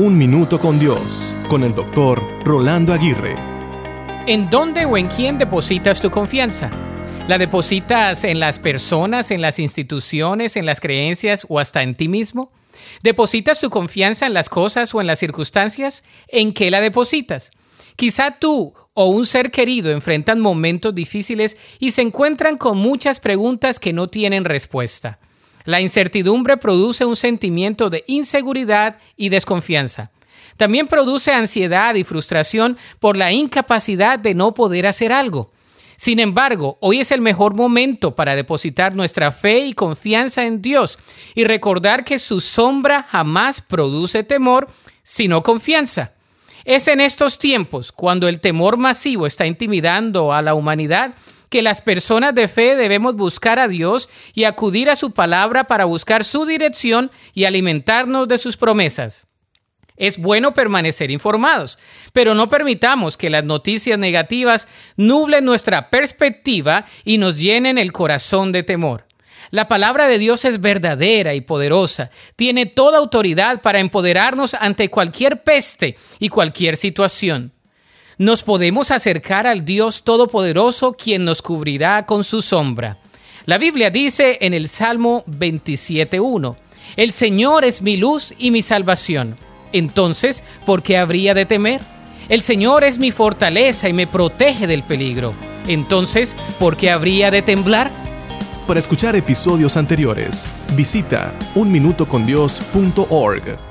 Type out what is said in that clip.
Un Minuto con Dios, con el doctor Rolando Aguirre. ¿En dónde o en quién depositas tu confianza? ¿La depositas en las personas, en las instituciones, en las creencias o hasta en ti mismo? ¿Depositas tu confianza en las cosas o en las circunstancias? ¿En qué la depositas? Quizá tú o un ser querido enfrentan momentos difíciles y se encuentran con muchas preguntas que no tienen respuesta. La incertidumbre produce un sentimiento de inseguridad y desconfianza. También produce ansiedad y frustración por la incapacidad de no poder hacer algo. Sin embargo, hoy es el mejor momento para depositar nuestra fe y confianza en Dios y recordar que su sombra jamás produce temor, sino confianza. Es en estos tiempos, cuando el temor masivo está intimidando a la humanidad, que las personas de fe debemos buscar a Dios y acudir a su palabra para buscar su dirección y alimentarnos de sus promesas. Es bueno permanecer informados, pero no permitamos que las noticias negativas nublen nuestra perspectiva y nos llenen el corazón de temor. La palabra de Dios es verdadera y poderosa, tiene toda autoridad para empoderarnos ante cualquier peste y cualquier situación nos podemos acercar al Dios Todopoderoso quien nos cubrirá con su sombra. La Biblia dice en el Salmo 27.1, El Señor es mi luz y mi salvación. Entonces, ¿por qué habría de temer? El Señor es mi fortaleza y me protege del peligro. Entonces, ¿por qué habría de temblar? Para escuchar episodios anteriores, visita unminutocondios.org.